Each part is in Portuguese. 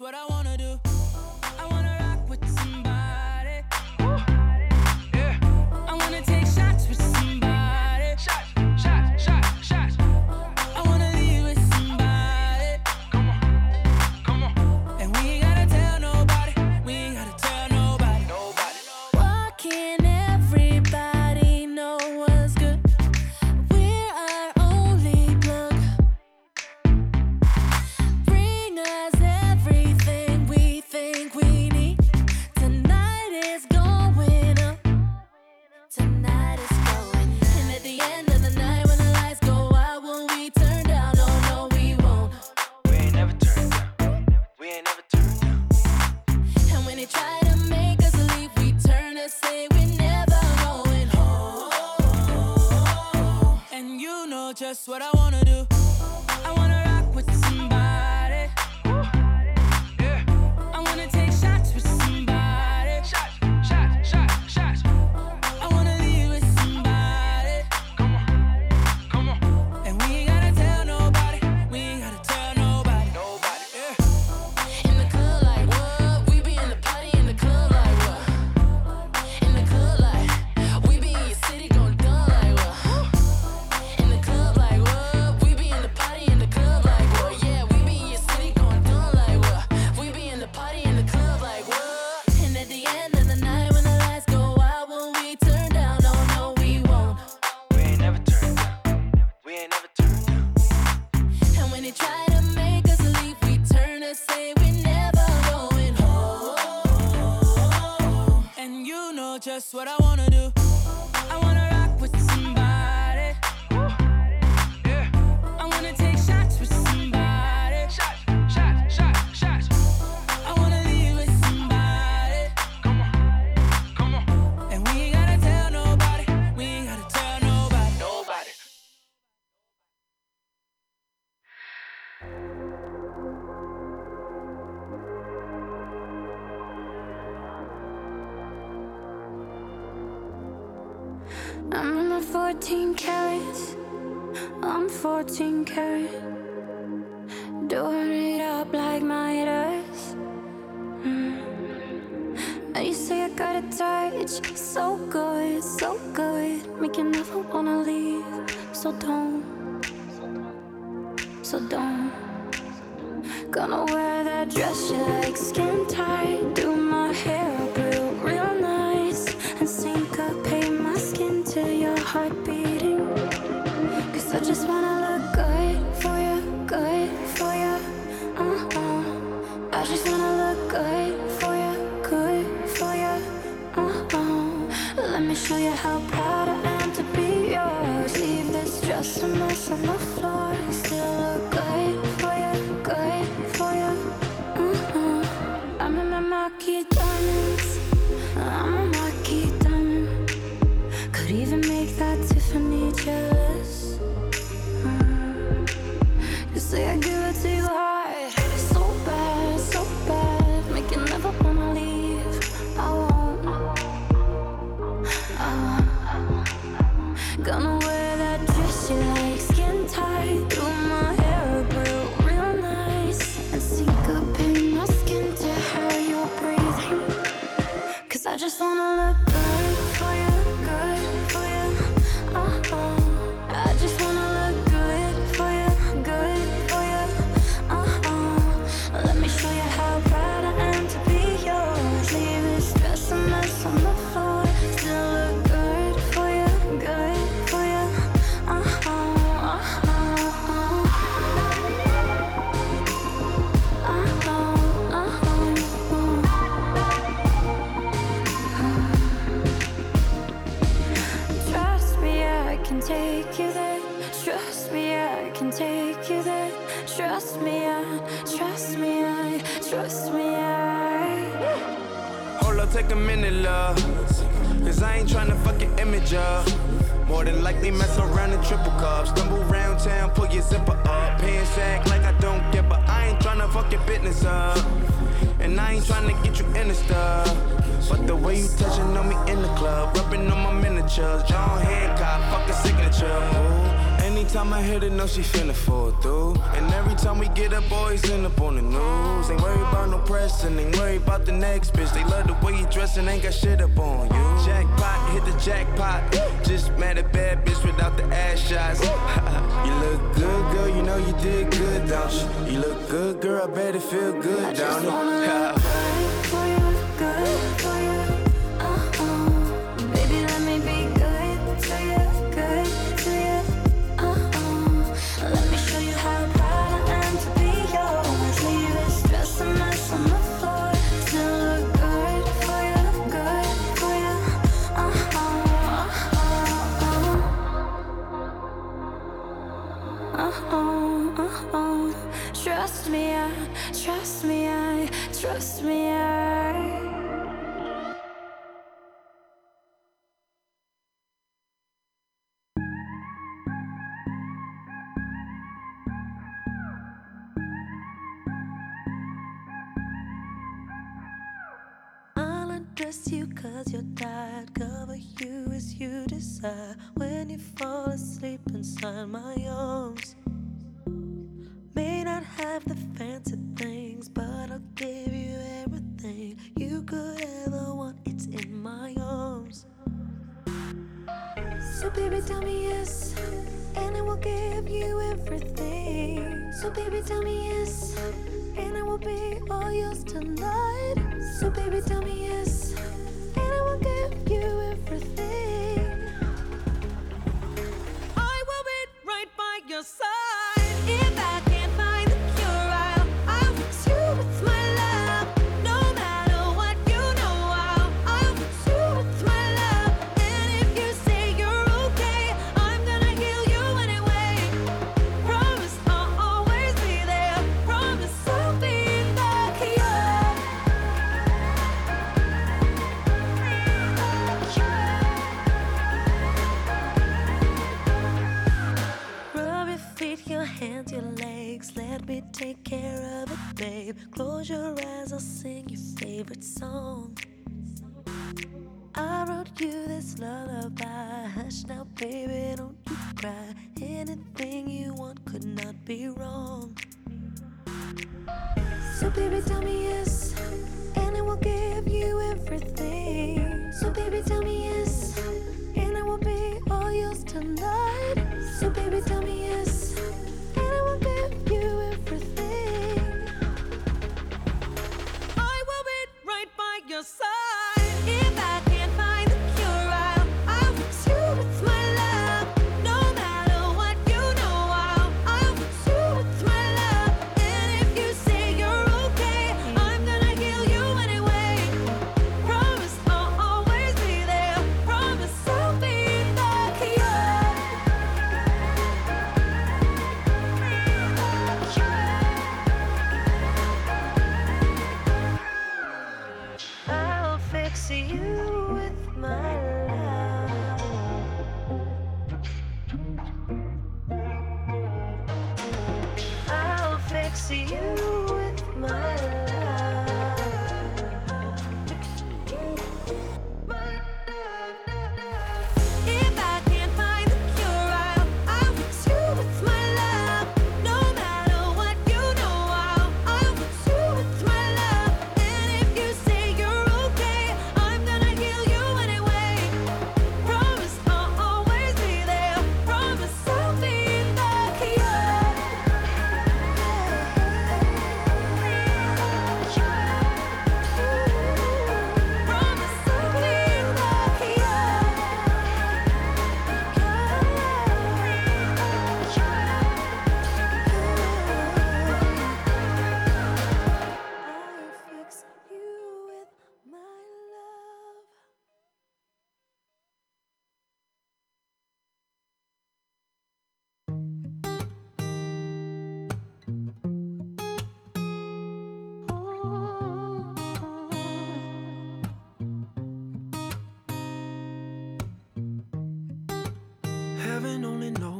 what I want. That's what I wanna do. I just wanna look good for you, good for you. Uh-uh. I just wanna look good for you, good for you. Uh-uh. Let me show you how proud I am to be yours. Leave this dress a mess, I'm I'ma hit it, know she finna fall through. And every time we get up, boys end up on the news. Ain't worried about no pressing, ain't worried about the next bitch. They love the way you dress and ain't got shit up on you. Jackpot, hit the jackpot. Just mad at bad bitch without the ass shots. you look good, girl, you know you did good, don't you? You look good, girl, I bet it feel good, don't?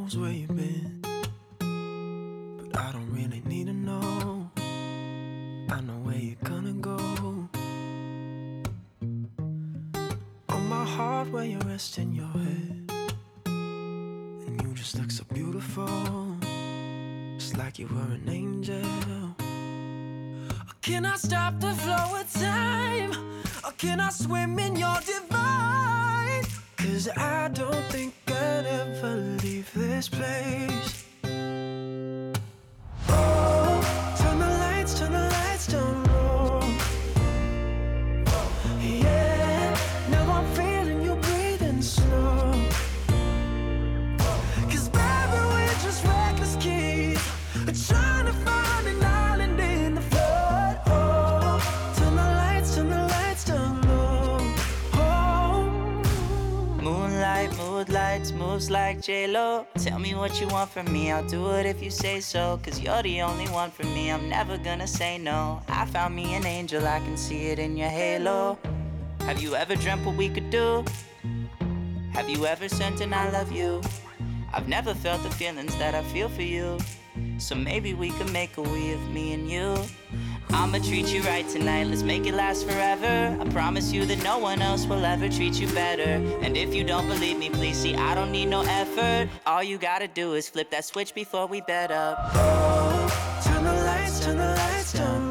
knows where you've been, but I don't really need to know. I know where you're gonna go. On my heart, where you rest in your head, and you just look so beautiful, just like you were an angel. Or can I stop the flow of time? Or can I swim in your divine? Cause I don't think gonna leave this place. moves like J-Lo. Tell me what you want from me, I'll do it if you say so. Cause you're the only one for me, I'm never gonna say no. I found me an angel, I can see it in your halo. Have you ever dreamt what we could do? Have you ever sent an I love you? I've never felt the feelings that I feel for you. So maybe we could make a we of me and you. I'ma treat you right tonight, let's make it last forever. I promise you that no one else will ever treat you better. And if you don't believe me, please see, I don't need no effort. All you gotta do is flip that switch before we bed up. Oh, turn the lights, turn the lights down.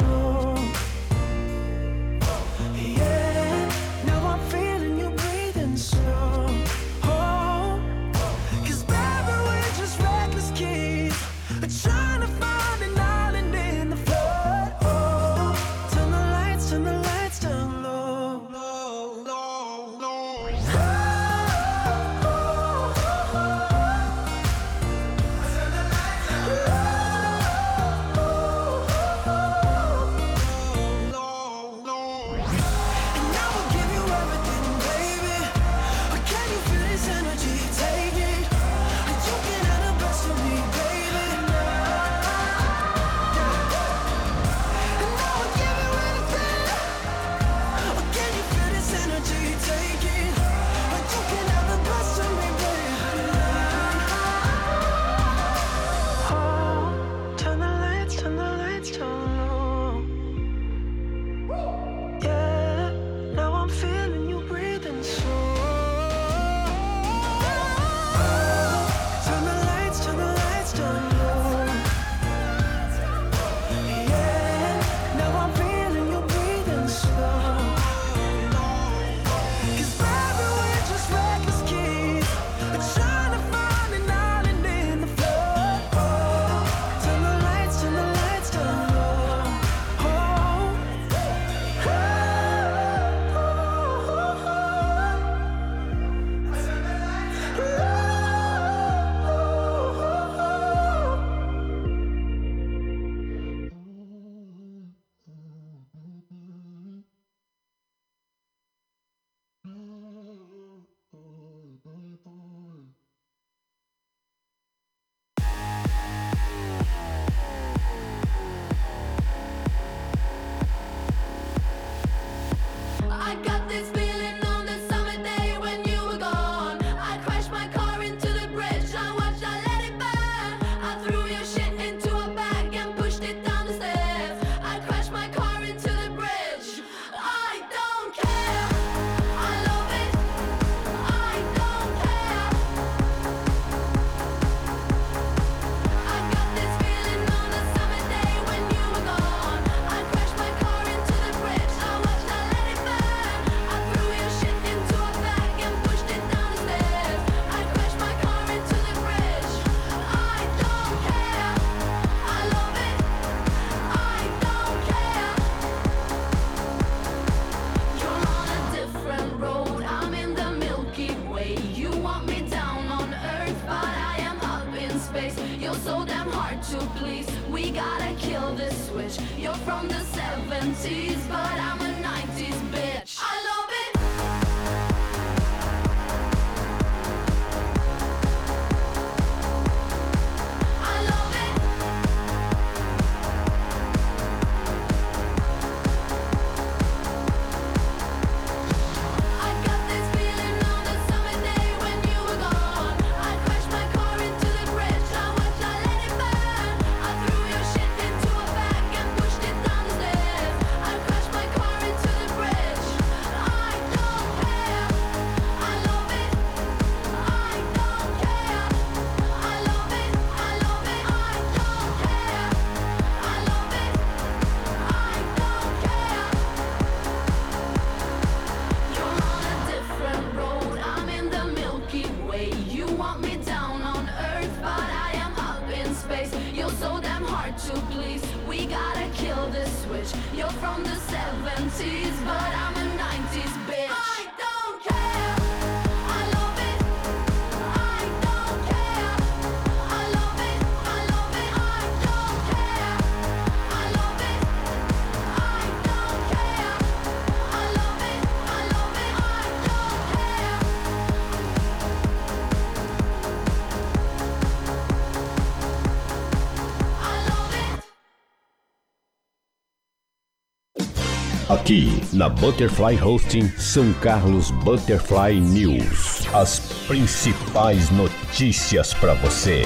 Aqui na Butterfly Hosting São Carlos Butterfly News. As principais notícias para você.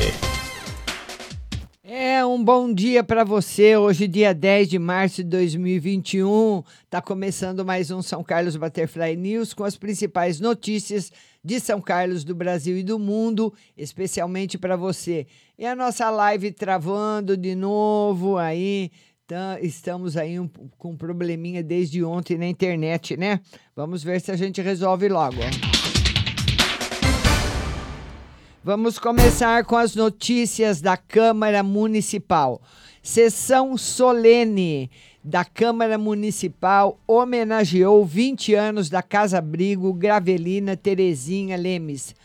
É um bom dia para você. Hoje, dia 10 de março de 2021, está começando mais um São Carlos Butterfly News com as principais notícias de São Carlos, do Brasil e do mundo, especialmente para você. E a nossa live travando de novo aí. Tá, estamos aí um- com um probleminha desde ontem na internet, né? Vamos ver se a gente resolve logo. Vamos começar com as notícias da Câmara Municipal. Sessão solene da Câmara Municipal homenageou 20 anos da Casa Abrigo Gravelina Terezinha Lemes.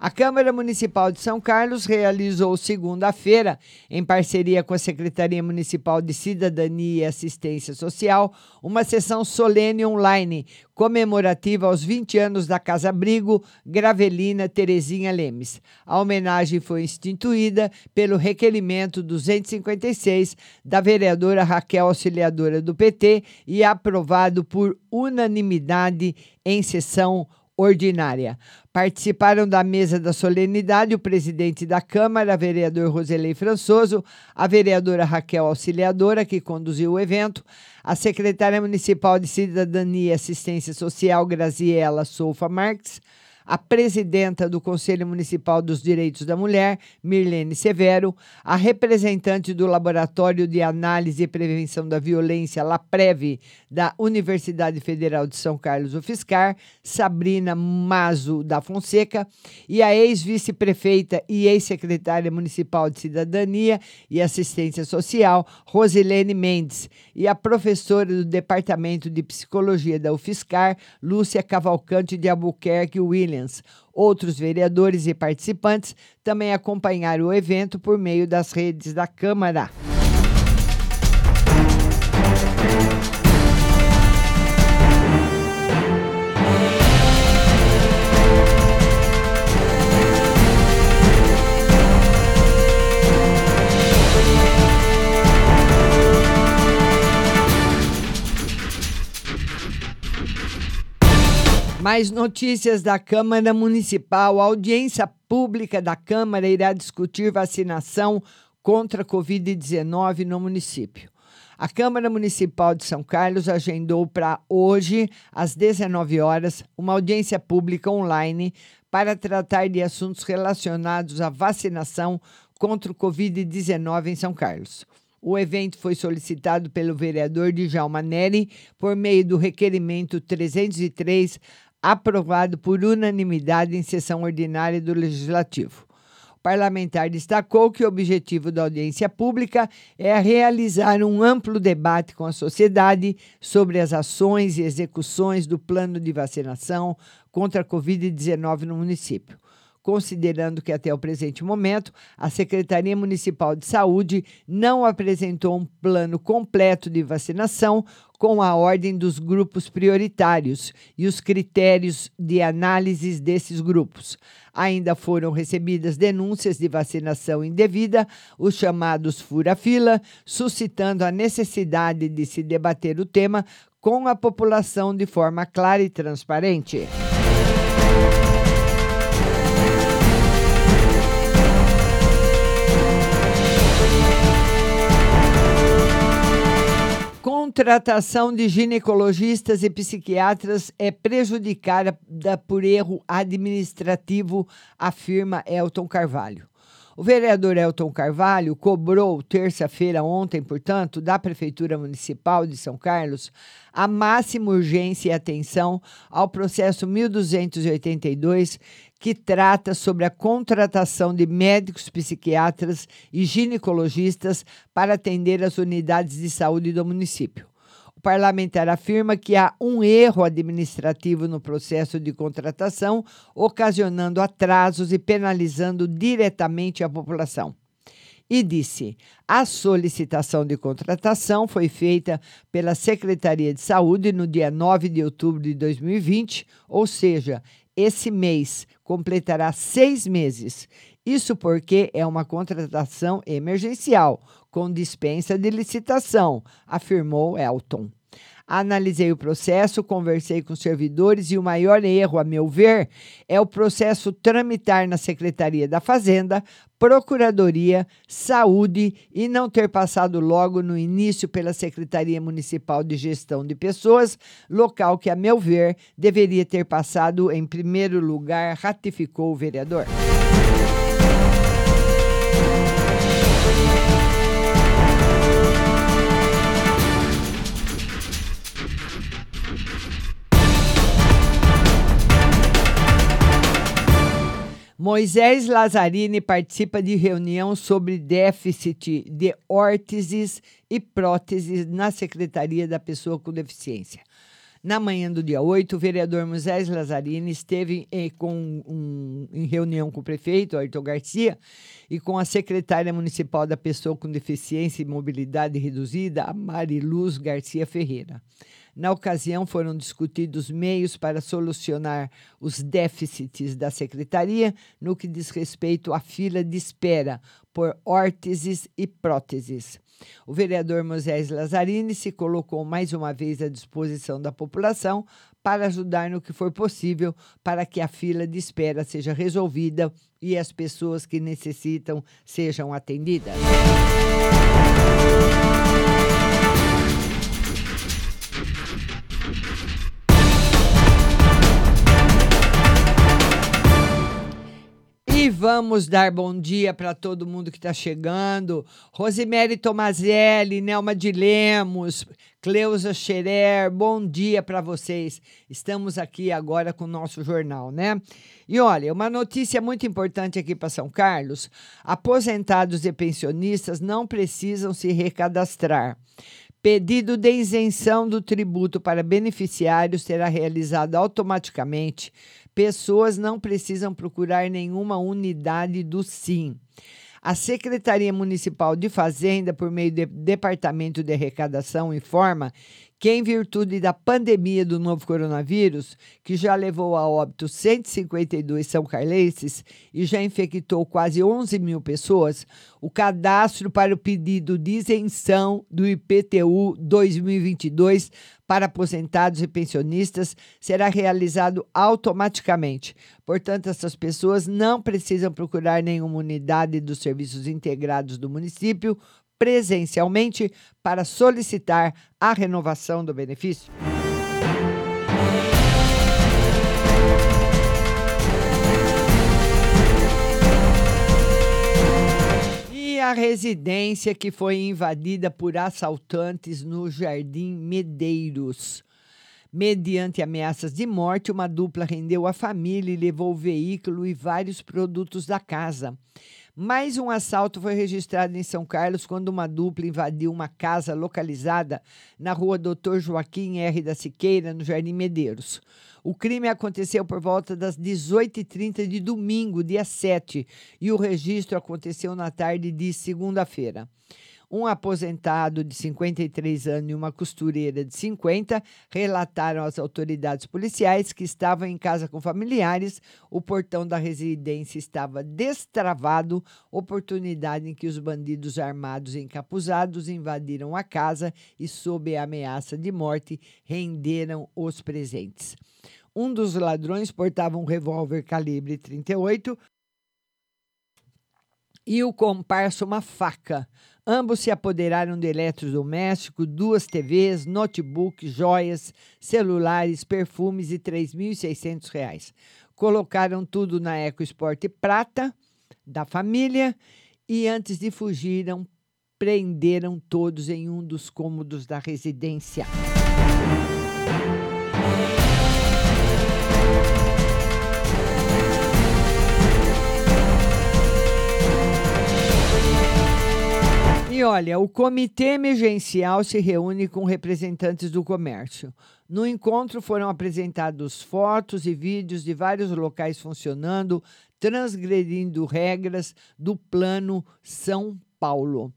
A Câmara Municipal de São Carlos realizou segunda-feira, em parceria com a Secretaria Municipal de Cidadania e Assistência Social, uma sessão solene online comemorativa aos 20 anos da Casa Abrigo Gravelina Terezinha Lemes. A homenagem foi instituída pelo requerimento 256 da vereadora Raquel Auxiliadora do PT e aprovado por unanimidade em sessão ordinária. Participaram da mesa da solenidade o presidente da Câmara, vereador Roselei Françoso, a vereadora Raquel Auxiliadora, que conduziu o evento, a secretária municipal de Cidadania e Assistência Social, Graziela Soufa Marques, a presidenta do Conselho Municipal dos Direitos da Mulher, Mirlene Severo, a representante do Laboratório de Análise e Prevenção da Violência, LAPREV, da Universidade Federal de São Carlos, UFSCar, Sabrina Mazo da Fonseca, e a ex-vice-prefeita e ex-secretária municipal de Cidadania e Assistência Social, Rosilene Mendes, e a professora do Departamento de Psicologia da UFSCar, Lúcia Cavalcante de Albuquerque Williams. Outros vereadores e participantes também acompanharam o evento por meio das redes da Câmara. Mais notícias da Câmara Municipal. A audiência pública da Câmara irá discutir vacinação contra a Covid-19 no município. A Câmara Municipal de São Carlos agendou para hoje, às 19 horas, uma audiência pública online para tratar de assuntos relacionados à vacinação contra o Covid-19 em São Carlos. O evento foi solicitado pelo vereador Djalma Neri por meio do requerimento 303, aprovado por unanimidade em sessão ordinária do Legislativo. O parlamentar destacou que o objetivo da audiência pública é realizar um amplo debate com a sociedade sobre as ações e execuções do plano de vacinação contra a Covid-19 no município considerando que até o presente momento a Secretaria Municipal de Saúde não apresentou um plano completo de vacinação com a ordem dos grupos prioritários e os critérios de análises desses grupos. Ainda foram recebidas denúncias de vacinação indevida, os chamados fura-fila, suscitando a necessidade de se debater o tema com a população de forma clara e transparente. Contratação de ginecologistas e psiquiatras é prejudicada por erro administrativo, afirma Elton Carvalho. O vereador Elton Carvalho cobrou terça-feira ontem, portanto, da Prefeitura Municipal de São Carlos a máxima urgência e atenção ao processo 1282, que trata sobre a contratação de médicos psiquiatras e ginecologistas para atender as unidades de saúde do município. O parlamentar afirma que há um erro administrativo no processo de contratação, ocasionando atrasos e penalizando diretamente a população. E disse: a solicitação de contratação foi feita pela Secretaria de Saúde no dia 9 de outubro de 2020, ou seja, esse mês completará seis meses. Isso porque é uma contratação emergencial, com dispensa de licitação, afirmou Elton. Analisei o processo, conversei com servidores e o maior erro, a meu ver, é o processo tramitar na Secretaria da Fazenda, Procuradoria, Saúde e não ter passado logo no início pela Secretaria Municipal de Gestão de Pessoas, local que, a meu ver, deveria ter passado em primeiro lugar, ratificou o vereador. Moisés Lazzarini participa de reunião sobre déficit de órteses e próteses na Secretaria da Pessoa com Deficiência. Na manhã do dia 8, o vereador Moisés Lazzarini esteve em, com um, em reunião com o prefeito, Ayrton Garcia, e com a secretária municipal da Pessoa com Deficiência e Mobilidade Reduzida, Mariluz Garcia Ferreira. Na ocasião, foram discutidos meios para solucionar os déficits da secretaria no que diz respeito à fila de espera por órteses e próteses. O vereador Moisés Lazzarini se colocou mais uma vez à disposição da população para ajudar no que for possível para que a fila de espera seja resolvida e as pessoas que necessitam sejam atendidas. E vamos dar bom dia para todo mundo que está chegando. Rosemary Tomazelli, Nelma de Lemos, Cleusa Scherer, bom dia para vocês. Estamos aqui agora com o nosso jornal, né? E olha, uma notícia muito importante aqui para São Carlos: aposentados e pensionistas não precisam se recadastrar. Pedido de isenção do tributo para beneficiários será realizado automaticamente. Pessoas não precisam procurar nenhuma unidade do SIM. A Secretaria Municipal de Fazenda, por meio do Departamento de Arrecadação, informa que, em virtude da pandemia do novo coronavírus, que já levou a óbito 152 são carlenses e já infectou quase 11 mil pessoas, o cadastro para o pedido de isenção do IPTU 2022 para aposentados e pensionistas será realizado automaticamente. Portanto, essas pessoas não precisam procurar nenhuma unidade dos serviços integrados do município presencialmente para solicitar a renovação do benefício. E a residência que foi invadida por assaltantes no Jardim Medeiros. Mediante ameaças de morte, uma dupla rendeu a família e levou o veículo e vários produtos da casa. Mais um assalto foi registrado em São Carlos quando uma dupla invadiu uma casa localizada na rua Doutor Joaquim R. da Siqueira, no Jardim Medeiros. O crime aconteceu por volta das 18h30 de domingo, dia 7, e o registro aconteceu na tarde de segunda-feira. Um aposentado de 53 anos e uma costureira de 50 relataram às autoridades policiais que estavam em casa com familiares. O portão da residência estava destravado, oportunidade em que os bandidos armados e encapuzados invadiram a casa e, sob a ameaça de morte, renderam os presentes. Um dos ladrões portava um revólver calibre 38 e o comparsa uma faca. Ambos se apoderaram de eletrodoméstico, duas TVs, notebook, joias, celulares, perfumes e R$ 3.600. Colocaram tudo na EcoSport Prata da família e antes de fugiram, prenderam todos em um dos cômodos da residência. E olha, o comitê emergencial se reúne com representantes do comércio. No encontro foram apresentados fotos e vídeos de vários locais funcionando, transgredindo regras do Plano São Paulo.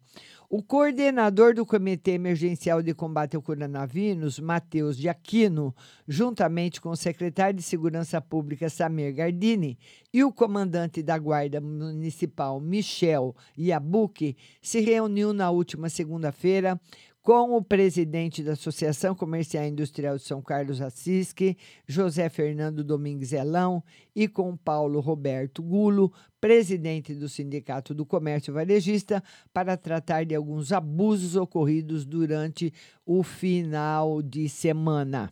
O coordenador do Comitê Emergencial de Combate ao Coronavírus, Matheus de Aquino, juntamente com o secretário de Segurança Pública, Samir Gardini, e o comandante da Guarda Municipal, Michel Iabuque, se reuniu na última segunda-feira com o presidente da Associação Comercial e Industrial de São Carlos Assisque, José Fernando Domingues Elão, e com Paulo Roberto Gulo, presidente do Sindicato do Comércio Varejista, para tratar de alguns abusos ocorridos durante o final de semana.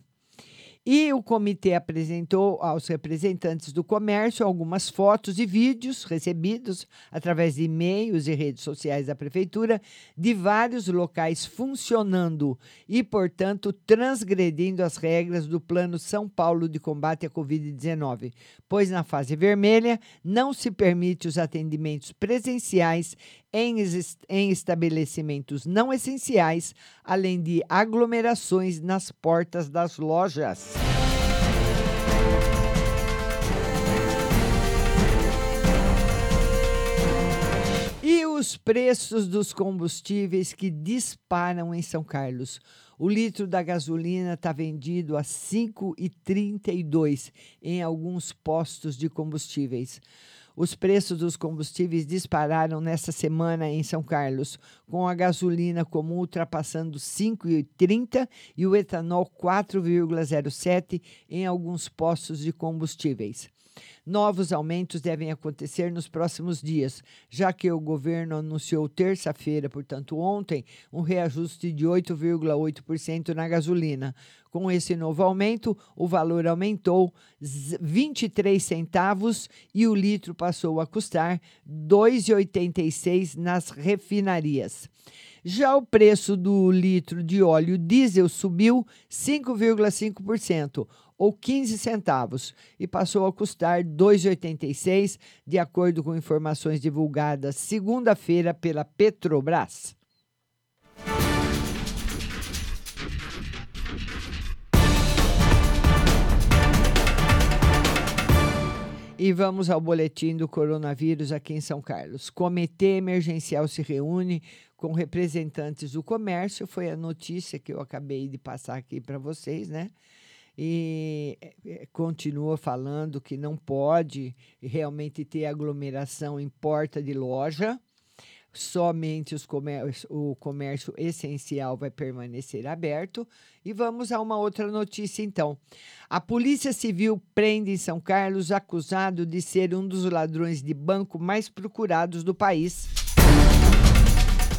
E o comitê apresentou aos representantes do comércio algumas fotos e vídeos recebidos através de e-mails e redes sociais da prefeitura de vários locais funcionando e, portanto, transgredindo as regras do Plano São Paulo de combate à Covid-19, pois na fase vermelha não se permite os atendimentos presenciais em, em estabelecimentos não essenciais, além de aglomerações nas portas das lojas. Os preços dos combustíveis que disparam em São Carlos. O litro da gasolina está vendido a R$ 5,32 em alguns postos de combustíveis. Os preços dos combustíveis dispararam nesta semana em São Carlos, com a gasolina comum ultrapassando 5,30 e o etanol 4,07 em alguns postos de combustíveis. Novos aumentos devem acontecer nos próximos dias, já que o governo anunciou terça-feira, portanto ontem, um reajuste de 8,8% na gasolina. Com esse novo aumento, o valor aumentou z- 23 centavos e o litro passou a custar R$ 2,86 nas refinarias. Já o preço do litro de óleo diesel subiu 5,5%, ou 15 centavos, e passou a custar R$ 2,86, de acordo com informações divulgadas segunda-feira pela Petrobras. E vamos ao boletim do coronavírus aqui em São Carlos. Comitê emergencial se reúne com representantes do comércio. Foi a notícia que eu acabei de passar aqui para vocês, né? E eh, eh, continua falando que não pode realmente ter aglomeração em porta de loja. Somente comércio, o comércio essencial vai permanecer aberto. E vamos a uma outra notícia, então. A Polícia Civil prende em São Carlos acusado de ser um dos ladrões de banco mais procurados do país.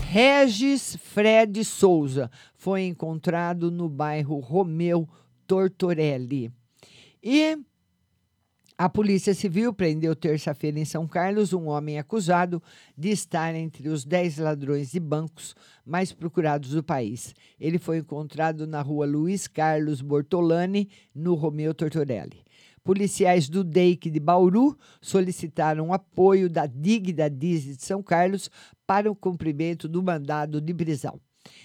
Regis Fred Souza foi encontrado no bairro Romeu Tortorelli. E a Polícia Civil prendeu terça-feira em São Carlos um homem acusado de estar entre os 10 ladrões de bancos mais procurados do país. Ele foi encontrado na rua Luiz Carlos Bortolani, no Romeu Tortorelli. Policiais do DEIC de Bauru solicitaram apoio da DIG da DIS de São Carlos para o cumprimento do mandado de prisão.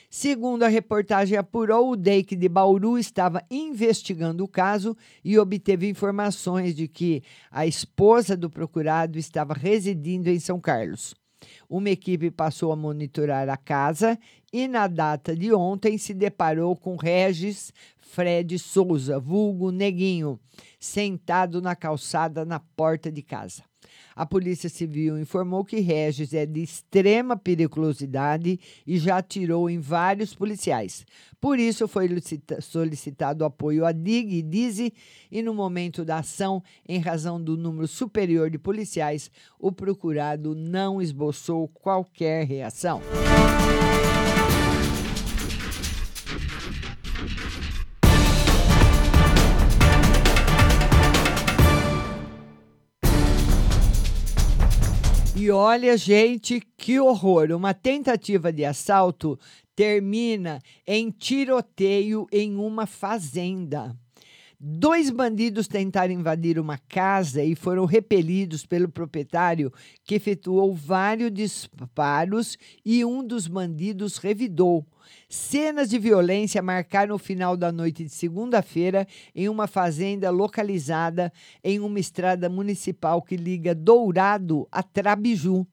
Segundo a reportagem apurou, o DEIC de Bauru estava investigando o caso e obteve informações de que a esposa do procurado estava residindo em São Carlos. Uma equipe passou a monitorar a casa e, na data de ontem, se deparou com Regis Fred Souza, vulgo Neguinho, sentado na calçada na porta de casa. A Polícia Civil informou que Regis é de extrema periculosidade e já atirou em vários policiais. Por isso, foi licita- solicitado apoio à DIG e DIZI e, no momento da ação, em razão do número superior de policiais, o procurado não esboçou qualquer reação. E olha, gente, que horror! Uma tentativa de assalto termina em tiroteio em uma fazenda. Dois bandidos tentaram invadir uma casa e foram repelidos pelo proprietário, que efetuou vários disparos e um dos bandidos revidou. Cenas de violência marcaram o final da noite de segunda-feira em uma fazenda localizada em uma estrada municipal que liga Dourado a Trabiju.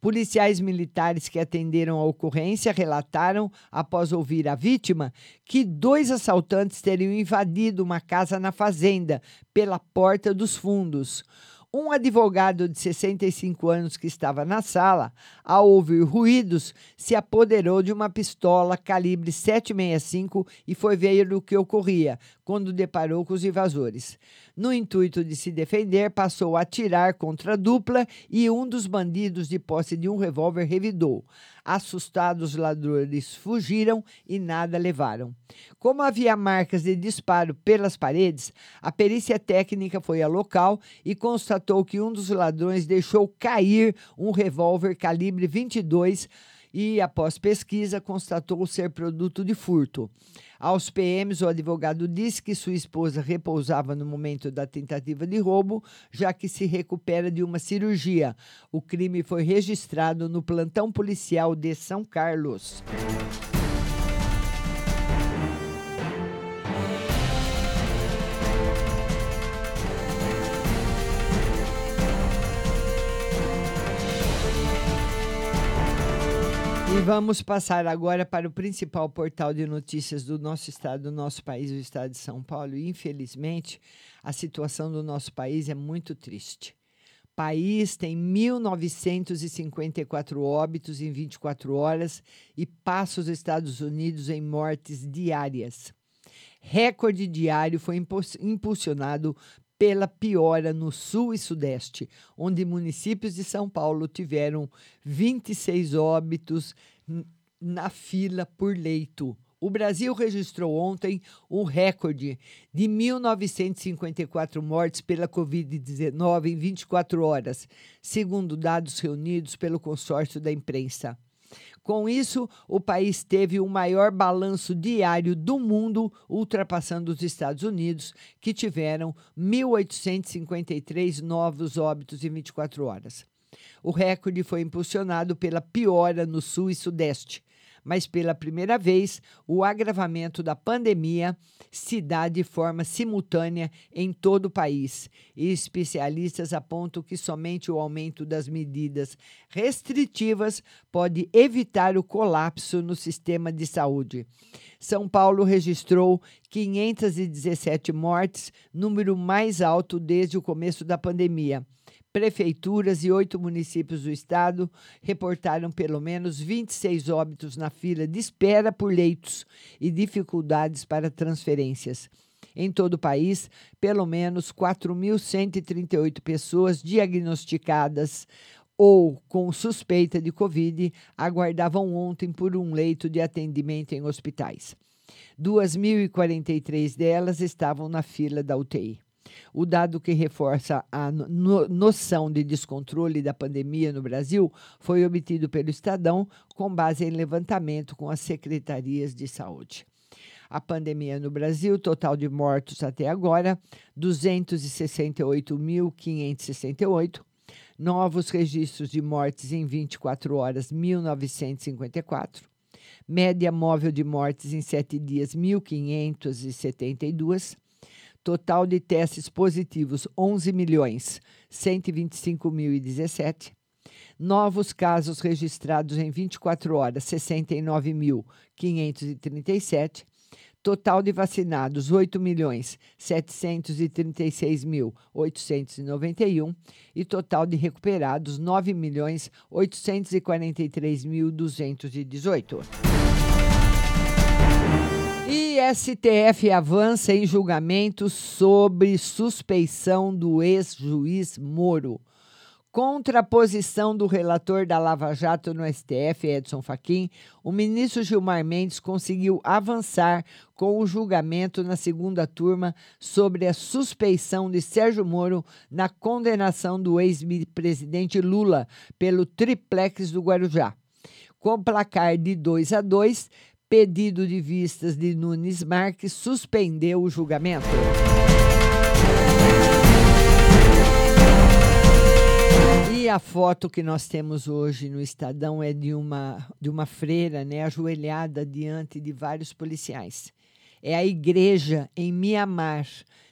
Policiais militares que atenderam a ocorrência relataram, após ouvir a vítima, que dois assaltantes teriam invadido uma casa na fazenda pela porta dos fundos. Um advogado de 65 anos que estava na sala, ao ouvir ruídos, se apoderou de uma pistola calibre 765 e foi ver o que ocorria, quando deparou com os invasores. No intuito de se defender, passou a atirar contra a dupla e um dos bandidos, de posse de um revólver, revidou. Assustados, os ladrões fugiram e nada levaram. Como havia marcas de disparo pelas paredes, a perícia técnica foi ao local e constatou que um dos ladrões deixou cair um revólver calibre 22 e, após pesquisa, constatou ser produto de furto. Aos PMs, o advogado disse que sua esposa repousava no momento da tentativa de roubo, já que se recupera de uma cirurgia. O crime foi registrado no plantão policial de São Carlos. E vamos passar agora para o principal portal de notícias do nosso estado, do nosso país, o estado de São Paulo. Infelizmente, a situação do nosso país é muito triste. O país tem 1.954 óbitos em 24 horas e passa os Estados Unidos em mortes diárias. Recorde diário foi impulsionado pela piora no sul e sudeste, onde municípios de São Paulo tiveram 26 óbitos na fila por leito. O Brasil registrou ontem um recorde de 1.954 mortes pela Covid-19 em 24 horas, segundo dados reunidos pelo consórcio da imprensa. Com isso, o país teve o maior balanço diário do mundo, ultrapassando os Estados Unidos, que tiveram 1.853 novos óbitos em 24 horas. O recorde foi impulsionado pela piora no sul e sudeste, mas pela primeira vez, o agravamento da pandemia se dá de forma simultânea em todo o país. E especialistas apontam que somente o aumento das medidas restritivas pode evitar o colapso no sistema de saúde. São Paulo registrou 517 mortes, número mais alto desde o começo da pandemia. Prefeituras e oito municípios do estado reportaram pelo menos 26 óbitos na fila de espera por leitos e dificuldades para transferências. Em todo o país, pelo menos 4.138 pessoas diagnosticadas ou com suspeita de Covid aguardavam ontem por um leito de atendimento em hospitais. 2.043 delas estavam na fila da UTI. O dado que reforça a no- no- noção de descontrole da pandemia no Brasil foi obtido pelo Estadão com base em levantamento com as secretarias de saúde. A pandemia no Brasil, total de mortos até agora, 268.568. Novos registros de mortes em 24 horas, 1.954. Média móvel de mortes em sete dias, 1.572. Total de testes positivos, 11 milhões 125.017. Novos casos registrados em 24 horas, 69.537. Total de vacinados, 8 milhões 736.891. E total de recuperados, 9 milhões 843.218. E STF avança em julgamento sobre suspeição do ex-juiz Moro. Contra a posição do relator da Lava Jato no STF, Edson Fachin, o ministro Gilmar Mendes conseguiu avançar com o julgamento na segunda turma sobre a suspeição de Sérgio Moro na condenação do ex-presidente Lula pelo triplex do Guarujá. Com placar de 2 a 2, Pedido de vistas de Nunes Marques suspendeu o julgamento. E a foto que nós temos hoje no Estadão é de uma, de uma freira, né, ajoelhada diante de vários policiais. É a igreja em Mianmar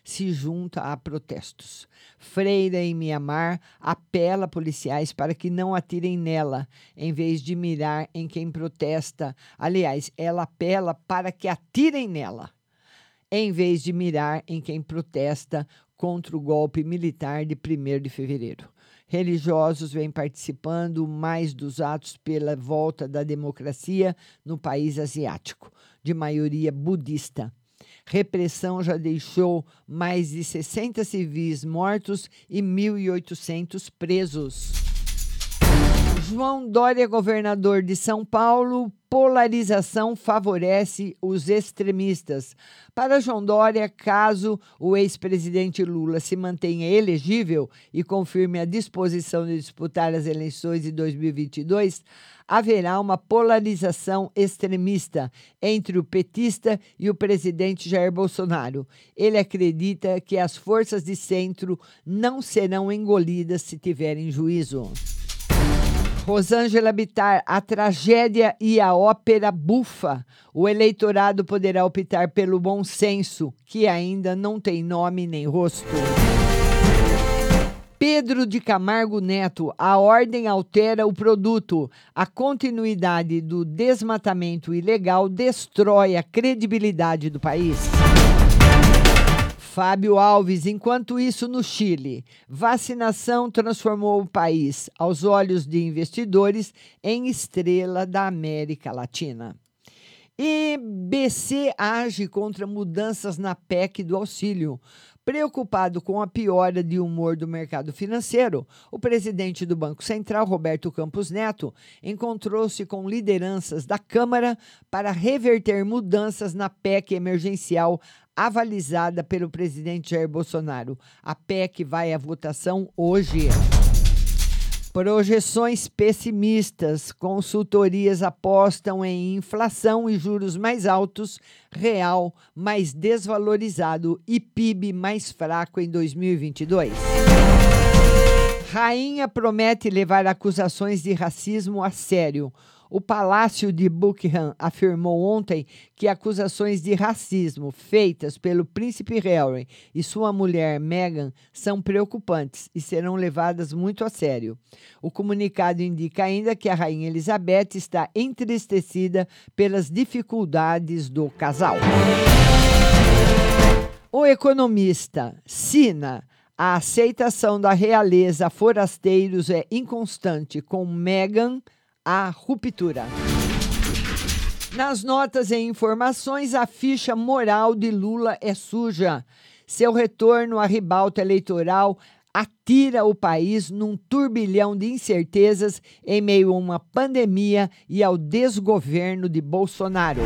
se junta a protestos. Freira em Mianmar apela policiais para que não atirem nela, em vez de mirar em quem protesta. Aliás, ela apela para que atirem nela, em vez de mirar em quem protesta contra o golpe militar de 1 de fevereiro. Religiosos vêm participando mais dos atos pela volta da democracia no país asiático, de maioria budista. Repressão já deixou mais de 60 civis mortos e 1.800 presos. João Dória, governador de São Paulo, polarização favorece os extremistas. Para João Dória, caso o ex-presidente Lula se mantenha elegível e confirme a disposição de disputar as eleições de 2022, haverá uma polarização extremista entre o petista e o presidente Jair Bolsonaro. Ele acredita que as forças de centro não serão engolidas se tiverem juízo. Rosângela Bittar, a tragédia e a ópera bufa. O eleitorado poderá optar pelo bom senso, que ainda não tem nome nem rosto. Pedro de Camargo Neto, a ordem altera o produto. A continuidade do desmatamento ilegal destrói a credibilidade do país. Fábio Alves, enquanto isso no Chile, vacinação transformou o país, aos olhos de investidores, em estrela da América Latina. E BC age contra mudanças na PEC do auxílio. Preocupado com a piora de humor do mercado financeiro, o presidente do Banco Central, Roberto Campos Neto, encontrou-se com lideranças da Câmara para reverter mudanças na PEC emergencial avalizada pelo presidente Jair Bolsonaro. A PEC vai à votação hoje. Projeções pessimistas. Consultorias apostam em inflação e juros mais altos, real mais desvalorizado e PIB mais fraco em 2022. Rainha promete levar acusações de racismo a sério. O Palácio de Buckingham afirmou ontem que acusações de racismo feitas pelo príncipe Harry e sua mulher Meghan são preocupantes e serão levadas muito a sério. O comunicado indica ainda que a rainha Elizabeth está entristecida pelas dificuldades do casal. O economista Sina a aceitação da realeza a forasteiros é inconstante, com Meghan a ruptura. Nas notas e informações, a ficha moral de Lula é suja. Seu retorno à ribalta eleitoral atira o país num turbilhão de incertezas em meio a uma pandemia e ao desgoverno de Bolsonaro.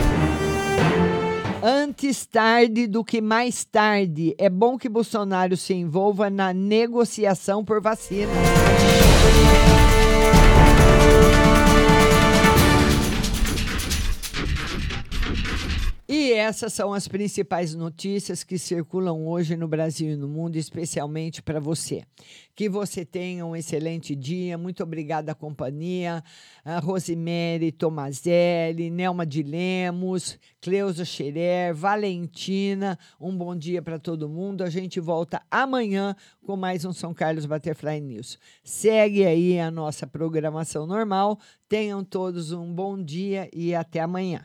Antes tarde do que mais tarde, é bom que Bolsonaro se envolva na negociação por vacina. E essas são as principais notícias que circulam hoje no Brasil e no mundo, especialmente para você. Que você tenha um excelente dia. Muito obrigada à companhia. A Rosemary Tomazelli, Nelma de Lemos, Cleusa Scherer, Valentina. Um bom dia para todo mundo. A gente volta amanhã com mais um São Carlos Butterfly News. Segue aí a nossa programação normal. Tenham todos um bom dia e até amanhã.